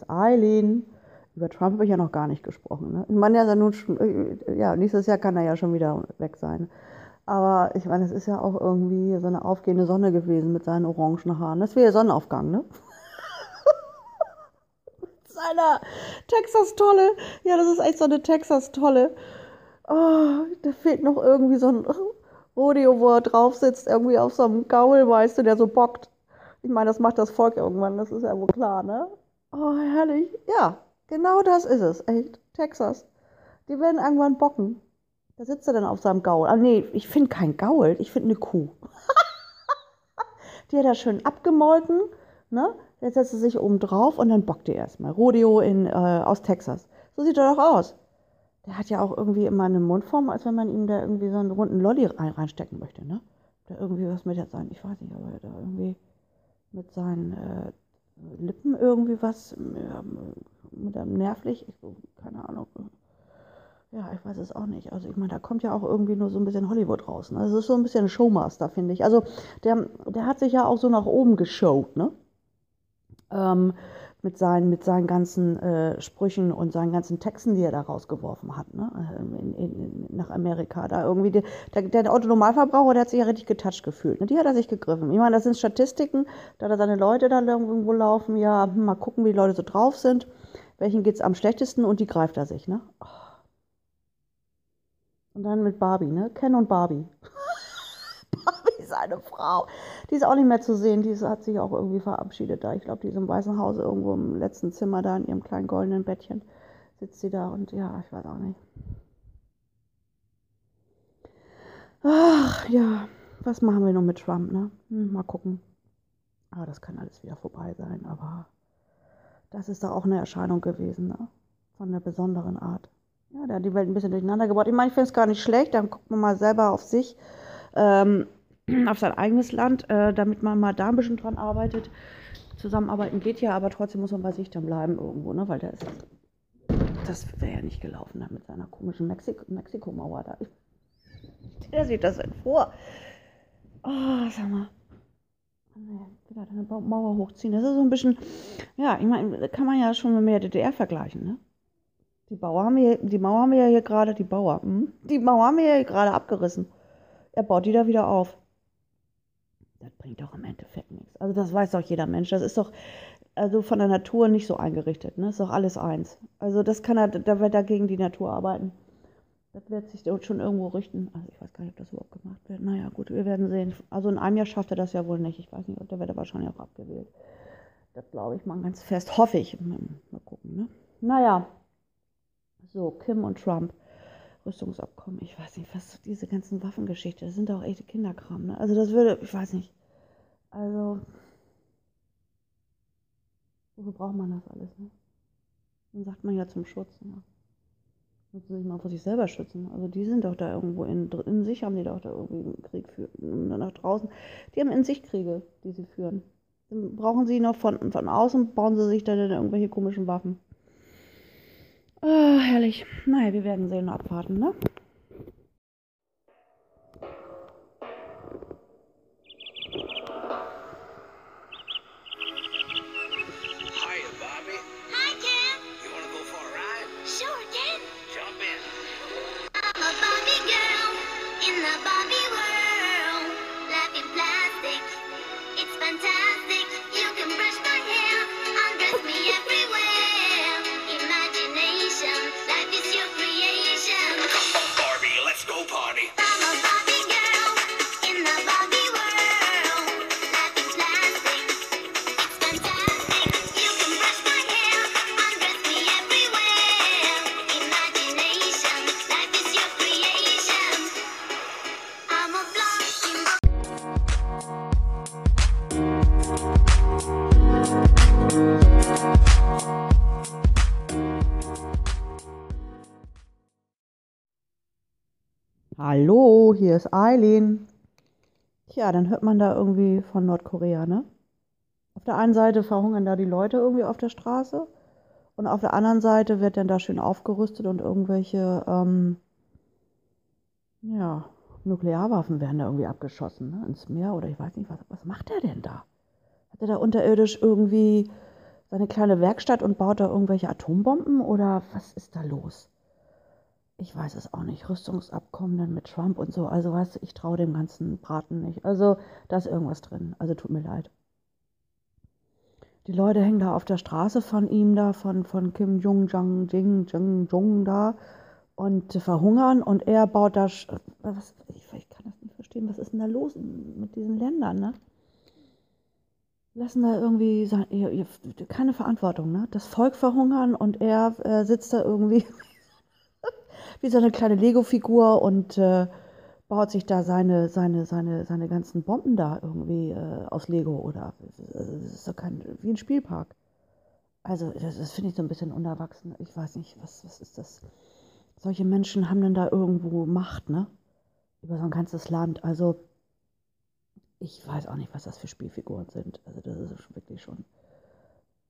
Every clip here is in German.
ist Eileen. Über Trump habe ich ja noch gar nicht gesprochen. Ne? Ich meine, ja, nun schon, äh, ja, nächstes Jahr kann er ja schon wieder weg sein. Aber ich meine, es ist ja auch irgendwie so eine aufgehende Sonne gewesen mit seinen orangen Haaren. Das wäre ja Sonnenaufgang, ne? Seiner Texas-Tolle. Ja, das ist echt so eine Texas-Tolle. Oh, da fehlt noch irgendwie so ein Rodeo, wo er drauf sitzt, irgendwie auf so einem Gaul, weißt du, der so bockt. Ich meine, das macht das Volk irgendwann, das ist ja wohl klar, ne? Oh, herrlich. Ja, genau das ist es, echt. Texas. Die werden irgendwann bocken. Da sitzt er dann auf seinem Gaul. Ah, nee, ich finde kein Gaul, ich finde eine Kuh. die hat er schön abgemolken, ne? Jetzt setzt er sich oben drauf und dann bockt er erstmal. Rodeo in, äh, aus Texas. So sieht er doch aus. Der hat ja auch irgendwie immer eine Mundform, als wenn man ihm da irgendwie so einen runden Lolli reinstecken möchte, ne? Da irgendwie was mit sein, ich weiß nicht, aber da irgendwie mit seinen äh, Lippen irgendwie was, ja, nervlich, ich, keine Ahnung. Ja, ich weiß es auch nicht. Also ich meine, da kommt ja auch irgendwie nur so ein bisschen Hollywood raus. Ne? Das ist so ein bisschen Showmaster, finde ich. Also der, der hat sich ja auch so nach oben geshowt, ne? Ähm, mit seinen, mit seinen ganzen äh, Sprüchen und seinen ganzen Texten, die er da rausgeworfen hat, ne? In, in, in, nach Amerika. Da irgendwie die, der, der Autonormalverbraucher, der hat sich ja richtig getoucht gefühlt. Ne? Die hat er sich gegriffen. Ich meine, das sind Statistiken, da hat seine Leute da irgendwo laufen, ja, hm, mal gucken, wie die Leute so drauf sind. Welchen geht es am schlechtesten und die greift er sich, ne? Oh. Und dann mit Barbie, ne? Ken und Barbie. Barbie ist eine Frau. Die ist auch nicht mehr zu sehen. Die hat sich auch irgendwie verabschiedet da. Ich glaube, die ist im Weißen Haus irgendwo im letzten Zimmer da in ihrem kleinen goldenen Bettchen. Sitzt sie da und ja, ich weiß auch nicht. Ach ja, was machen wir nun mit Trump, ne? Hm, mal gucken. Aber das kann alles wieder vorbei sein. Aber das ist da auch eine Erscheinung gewesen, ne? Von einer besonderen Art. Ja, der hat die Welt ein bisschen durcheinander gebaut. Ich meine, ich finde es gar nicht schlecht. Dann guckt man mal selber auf sich. Ähm, auf sein eigenes Land, äh, damit man mal da ein bisschen dran arbeitet. Zusammenarbeiten geht ja, aber trotzdem muss man bei sich dann bleiben irgendwo, ne? weil der ist, das wäre ja nicht gelaufen mit seiner komischen Mexik Mexikomauer da. Der sieht das denn vor. Oh, sag mal. Wieder eine Mauer hochziehen. Das ist so ein bisschen, ja, ich meine, kann man ja schon mit der DDR vergleichen, ne? Die, Bauer haben wir, die Mauer haben wir ja hier gerade, die Bauer, hm? die Mauer haben wir ja hier gerade abgerissen. Er baut die da wieder auf das bringt doch im Endeffekt nichts. Also das weiß doch jeder Mensch. Das ist doch also von der Natur nicht so eingerichtet. Ne? Ist doch alles eins. Also das kann er, da wird er gegen die Natur arbeiten. Das wird sich schon irgendwo richten. Also ich weiß gar nicht, ob das überhaupt gemacht wird. Naja, gut, wir werden sehen. Also in einem Jahr schafft er das ja wohl nicht. Ich weiß nicht, ob der wird er wahrscheinlich auch abgewählt. Das glaube ich mal ganz fest. Hoffe ich. Mal gucken. Ne? Naja. So, Kim und Trump. Rüstungsabkommen, ich weiß nicht, was diese ganzen Waffengeschichte, das sind doch echte Kinderkram, ne? Also das würde, ich weiß nicht. Also, wofür braucht man das alles, ne? Dann sagt man ja zum Schutz, ne? Müssen sich mal vor sich selber schützen. Also die sind doch da irgendwo in, in sich, haben die doch da irgendwie einen Krieg führen. Nach draußen. Die haben in sich Kriege, die sie führen. Dann brauchen sie noch von, von außen, bauen sie sich dann irgendwelche komischen Waffen. Oh, herrlich. Naja, wir werden sehen und abwarten, ne? Hallo, hier ist Eileen. Tja, dann hört man da irgendwie von Nordkorea, ne? Auf der einen Seite verhungern da die Leute irgendwie auf der Straße und auf der anderen Seite wird dann da schön aufgerüstet und irgendwelche, ähm, ja, Nuklearwaffen werden da irgendwie abgeschossen, ne? Ins Meer oder ich weiß nicht, was, was macht er denn da? Hat er da unterirdisch irgendwie seine kleine Werkstatt und baut da irgendwelche Atombomben oder was ist da los? Ich weiß es auch nicht. Rüstungsabkommen mit Trump und so. Also weißt du, ich traue dem ganzen Braten nicht. Also da ist irgendwas drin. Also tut mir leid. Die Leute hängen da auf der Straße von ihm da, von, von Kim Jong Jang Jing Jing Jong da und verhungern und er baut da. Was, ich, ich kann das nicht verstehen. Was ist denn da los mit diesen Ländern, ne? lassen da irgendwie sein, keine Verantwortung, ne? Das Volk verhungern und er äh, sitzt da irgendwie wie so eine kleine Lego-Figur und äh, baut sich da seine, seine, seine, seine ganzen Bomben da irgendwie äh, aus Lego oder das ist doch kein, wie ein Spielpark. Also das, das finde ich so ein bisschen unerwachsen. Ich weiß nicht, was, was ist das? Solche Menschen haben dann da irgendwo Macht, ne? Über so ein ganzes Land. Also ich weiß auch nicht, was das für Spielfiguren sind. Also das ist wirklich schon,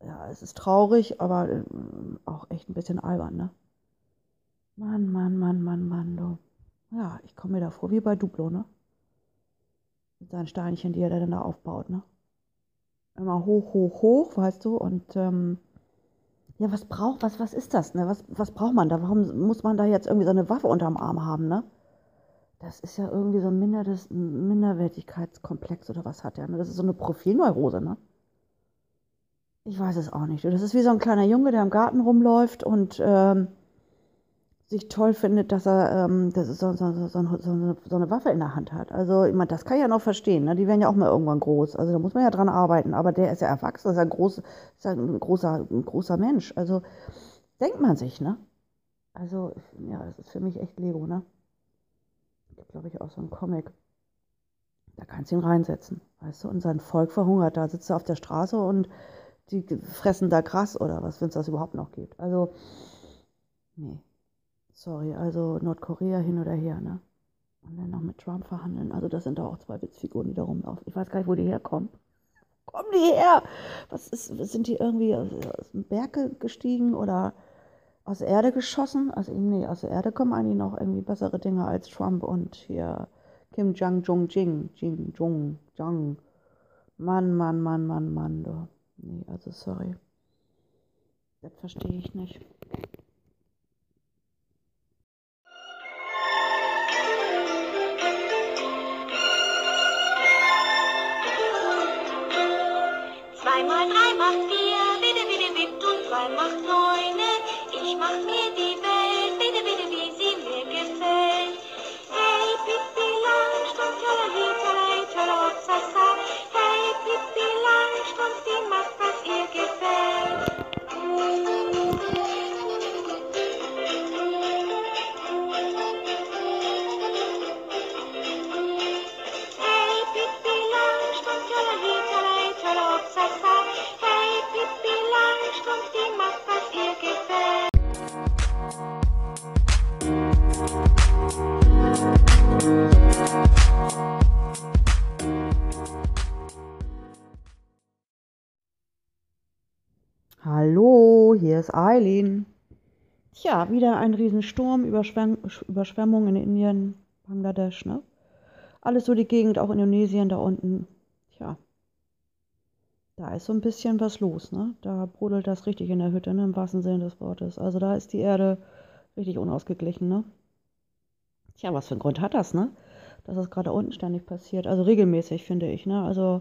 ja, es ist traurig, aber äh, auch echt ein bisschen albern, ne? Mann, Mann, Mann, Mann, Mann, du. Ja, ich komme mir da vor wie bei Duplo, ne? Mit seinen Steinchen, die er dann da aufbaut, ne? Immer hoch, hoch, hoch, weißt du, und ähm, ja, was braucht, was, was ist das, ne? Was, was braucht man da? Warum muss man da jetzt irgendwie so eine Waffe unterm Arm haben, ne? Das ist ja irgendwie so ein Minderdes Minderwertigkeitskomplex oder was hat der? Ne? Das ist so eine Profilneurose, ne? Ich weiß es auch nicht. Das ist wie so ein kleiner Junge, der im Garten rumläuft und ähm, sich toll findet, dass er ähm, das so, so, so, so, eine Waffe in der Hand hat. Also, ich meine, das kann ich ja noch verstehen. Ne? Die werden ja auch mal irgendwann groß. Also, da muss man ja dran arbeiten. Aber der ist ja erwachsen, ist, ein, groß, ist ein, großer, ein großer Mensch. Also, denkt man sich, ne? Also, ja, das ist für mich echt Lego, ne? gibt, glaube ich, auch so einen Comic. Da kannst du ihn reinsetzen, weißt du? Und sein Volk verhungert. Da sitzt er auf der Straße und die fressen da Gras oder was, wenn es das überhaupt noch gibt. Also, nee. Sorry, also Nordkorea hin oder her, ne? Und dann noch mit Trump verhandeln. Also, das sind doch auch zwei Witzfiguren, die da rumlaufen. Ich weiß gar nicht, wo die herkommen. Kommen die her? Was ist, sind die irgendwie aus dem Berge gestiegen oder aus der Erde geschossen. Also nee, aus der Erde kommen eigentlich noch irgendwie bessere Dinge als Trump und hier Kim Jong Jong Jing, Jing Jong Jong. Mann, Mann, Mann, Mann, Mann, du. Nee, also sorry. Das verstehe ich nicht. Zweimal drei macht vier, bitte, bitte, bitte, und zwei macht neun. Ich mach mir ist Eileen. Tja, wieder ein Riesensturm, Überschwem Überschwemmung in Indien, Bangladesch, ne? Alles so die Gegend, auch Indonesien da unten. Tja, da ist so ein bisschen was los, ne? Da brodelt das richtig in der Hütte, ne? Im wahrsten Sinne des Wortes. Also da ist die Erde richtig unausgeglichen, ne? Tja, was für einen Grund hat das, ne? Dass das gerade unten ständig passiert. Also regelmäßig, finde ich, ne? Also,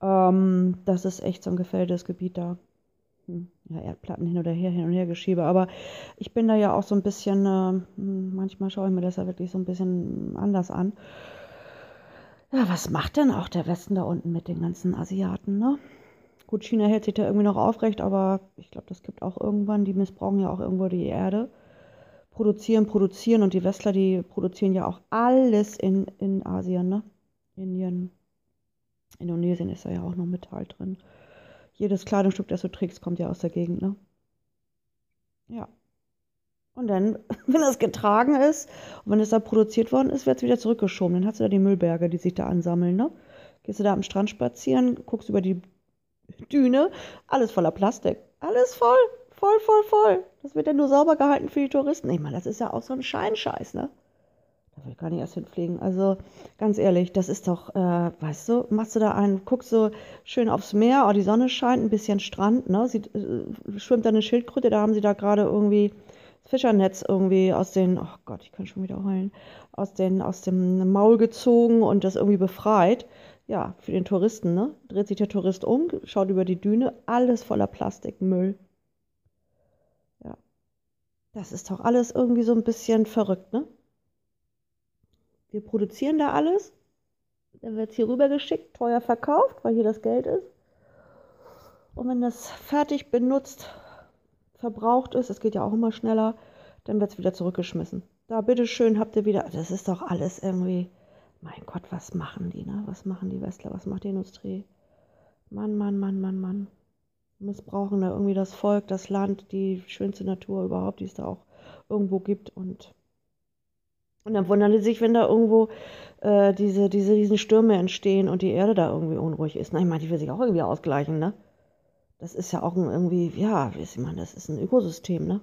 ähm, das ist echt so ein gefälltes Gebiet da. Hm, Ja, Erdplatten hin oder her, hin und her geschiebe. Aber ich bin da ja auch so ein bisschen, äh, hm, manchmal schaue ich mir das ja wirklich so ein bisschen anders an. Ja, was macht denn auch der Westen da unten mit den ganzen Asiaten, ne? Gut, China hält sich da irgendwie noch aufrecht, aber ich glaube, das gibt auch irgendwann, die missbrauchen ja auch irgendwo die Erde. Produzieren, produzieren und die Westler, die produzieren ja auch alles in, in Asien, ne? Indien, Indonesien ist da ja auch noch Metall drin. Jedes Kleidungsstück, das du trägst, kommt ja aus der Gegend, ne? Ja. Und dann, wenn das getragen ist und wenn es da produziert worden ist, wird es wieder zurückgeschoben. Dann hast du da die Müllberge, die sich da ansammeln, ne? Gehst du da am Strand spazieren, guckst über die Düne, alles voller Plastik. Alles voll, voll, voll, voll. Das wird ja nur sauber gehalten für die Touristen. Ich meine, das ist ja auch so ein Scheinscheiß, ne? Da will ich gar nicht erst hinfliegen. Also ganz ehrlich, das ist doch, äh, weißt du, machst du da einen, guckst so schön aufs Meer, oh, die Sonne scheint, ein bisschen Strand, ne? Sieht, äh, schwimmt da eine Schildkröte, da haben sie da gerade irgendwie Fischernetz irgendwie aus den, oh Gott, ich kann schon wieder heulen, aus, den, aus dem Maul gezogen und das irgendwie befreit. Ja, für den Touristen, ne? Dreht sich der Tourist um, schaut über die Düne, alles voller Plastikmüll. Ja. Das ist doch alles irgendwie so ein bisschen verrückt, ne? Wir produzieren da alles, dann wird es hier rüber geschickt, teuer verkauft, weil hier das Geld ist. Und wenn das fertig benutzt, verbraucht ist, es geht ja auch immer schneller, dann wird es wieder zurückgeschmissen. Da, bitteschön, habt ihr wieder, das ist doch alles irgendwie, mein Gott, was machen die, ne? Was machen die Westler, was macht die Industrie? Mann, Mann, Mann, Mann, Mann. Missbrauchen da irgendwie das Volk, das Land, die schönste Natur überhaupt, die es da auch irgendwo gibt und und dann wundern die sich, wenn da irgendwo äh, diese, diese riesen Stürme entstehen und die Erde da irgendwie unruhig ist. Na, ich meine, die will sich auch irgendwie ausgleichen, ne? Das ist ja auch ein irgendwie, ja, wie ist man, das ist ein Ökosystem, ne?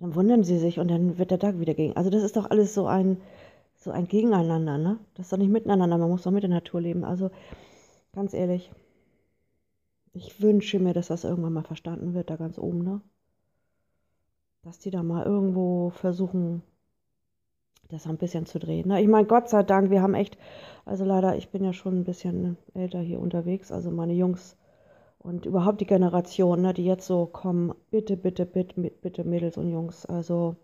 Dann wundern sie sich und dann wird der Tag wieder gegen. Also das ist doch alles so ein, so ein Gegeneinander, ne? Das ist doch nicht miteinander, man muss doch mit der Natur leben. Also ganz ehrlich, ich wünsche mir, dass das irgendwann mal verstanden wird, da ganz oben, ne? Dass die da mal irgendwo versuchen, das ein bisschen zu drehen. Ne? Ich meine, Gott sei Dank, wir haben echt, also leider, ich bin ja schon ein bisschen älter hier unterwegs, also meine Jungs und überhaupt die Generation, ne, die jetzt so kommen, bitte, bitte, bitte, bitte, Mädels und Jungs, also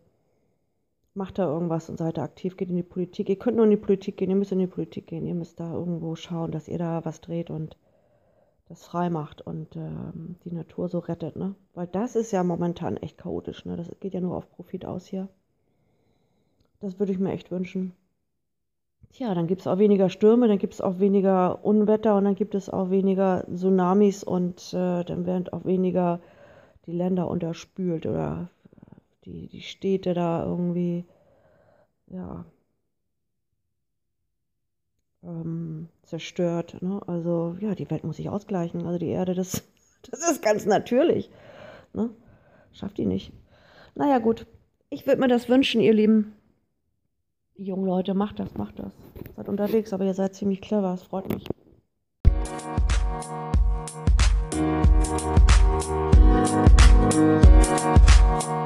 macht da irgendwas und seid da aktiv, geht in die Politik. Ihr könnt nur in die Politik gehen, ihr müsst in die Politik gehen, ihr müsst da irgendwo schauen, dass ihr da was dreht und das frei macht und ähm, die Natur so rettet, ne? Weil das ist ja momentan echt chaotisch, ne? Das geht ja nur auf Profit aus hier. Das würde ich mir echt wünschen. Tja, dann gibt es auch weniger Stürme, dann gibt es auch weniger Unwetter und dann gibt es auch weniger Tsunamis und äh, dann werden auch weniger die Länder unterspült oder die, die Städte da irgendwie, ja, ähm, zerstört. Ne? Also ja, die Welt muss sich ausgleichen. Also die Erde, das, das ist ganz natürlich. Ne? Schafft die nicht. Naja gut, ich würde mir das wünschen, ihr Lieben. Jungen Leute, macht das, macht das. Seid unterwegs, aber ihr seid ziemlich clever, es freut mich. Musik